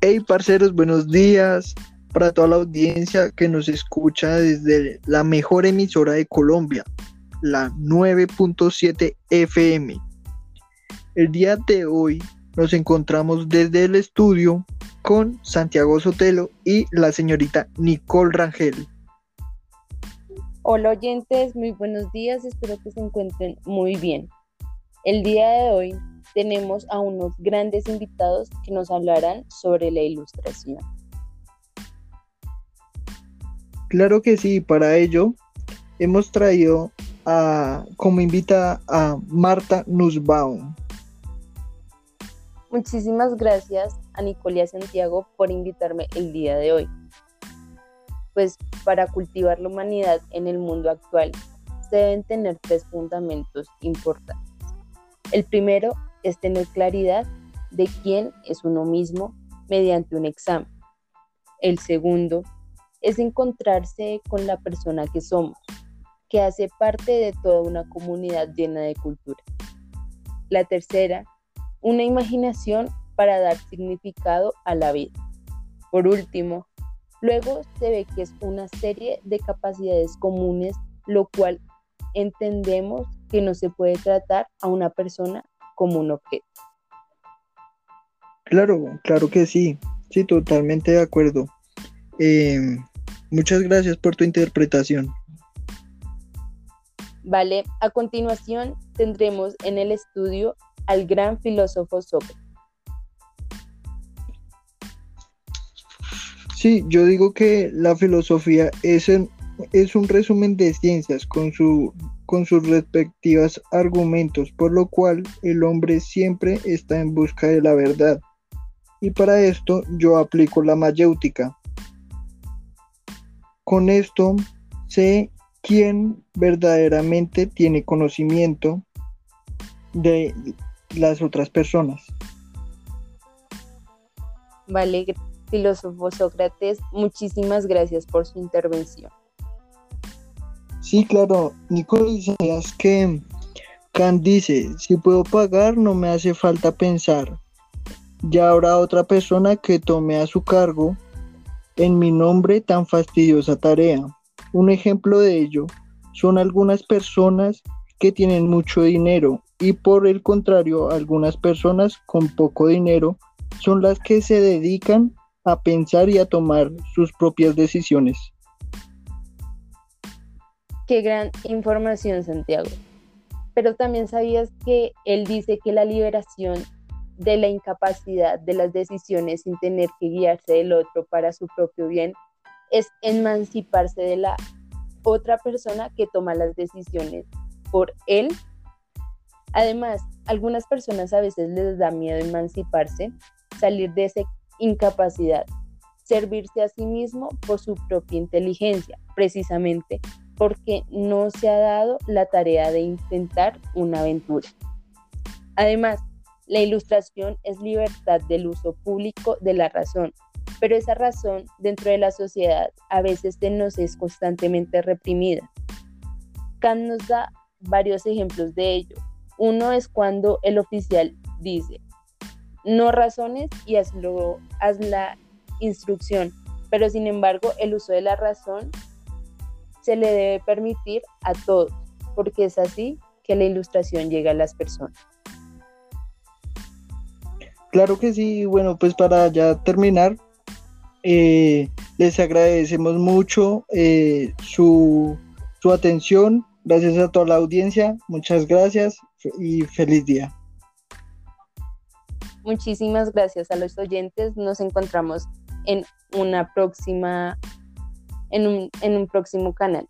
Hey, parceros, buenos días para toda la audiencia que nos escucha desde la mejor emisora de Colombia, la 9.7 FM. El día de hoy nos encontramos desde el estudio con Santiago Sotelo y la señorita Nicole Rangel. Hola oyentes, muy buenos días, espero que se encuentren muy bien. El día de hoy tenemos a unos grandes invitados que nos hablarán sobre la ilustración. Claro que sí, para ello hemos traído a, como invitada a Marta Nussbaum. Muchísimas gracias a Nicolia Santiago por invitarme el día de hoy. Pues para cultivar la humanidad en el mundo actual se deben tener tres fundamentos importantes. El primero es tener claridad de quién es uno mismo mediante un examen. El segundo es encontrarse con la persona que somos, que hace parte de toda una comunidad llena de cultura. La tercera, una imaginación para dar significado a la vida. Por último, luego se ve que es una serie de capacidades comunes, lo cual entendemos que no se puede tratar a una persona como un objeto. Claro, claro que sí, sí, totalmente de acuerdo. Em, muchas gracias por tu interpretación. Vale, a continuación tendremos en el estudio al gran filósofo Sócrates. Sí, yo digo que la filosofía es, es un resumen de ciencias con su con sus respectivos argumentos, por lo cual el hombre siempre está en busca de la verdad. Y para esto yo aplico la mayéutica. Con esto sé quién verdaderamente tiene conocimiento de las otras personas. Vale, filósofo Sócrates, muchísimas gracias por su intervención. Sí, claro, Nicolás, es que Kant dice, si puedo pagar no me hace falta pensar. Ya habrá otra persona que tome a su cargo en mi nombre tan fastidiosa tarea. Un ejemplo de ello son algunas personas que tienen mucho dinero y por el contrario algunas personas con poco dinero son las que se dedican a pensar y a tomar sus propias decisiones. Qué gran información, Santiago. Pero también sabías que él dice que la liberación de la incapacidad de las decisiones sin tener que guiarse del otro para su propio bien es emanciparse de la otra persona que toma las decisiones por él. Además, algunas personas a veces les da miedo emanciparse, salir de esa incapacidad, servirse a sí mismo por su propia inteligencia, precisamente porque no se ha dado la tarea de intentar una aventura. Además, la ilustración es libertad del uso público de la razón, pero esa razón dentro de la sociedad a veces nos es constantemente reprimida. Kant nos da varios ejemplos de ello. Uno es cuando el oficial dice, no razones y hazlo, haz la instrucción, pero sin embargo el uso de la razón se le debe permitir a todos, porque es así que la ilustración llega a las personas. Claro que sí, bueno, pues para ya terminar, eh, les agradecemos mucho eh, su, su atención, gracias a toda la audiencia, muchas gracias y feliz día. Muchísimas gracias a los oyentes, nos encontramos en una próxima en un, en un próximo canal.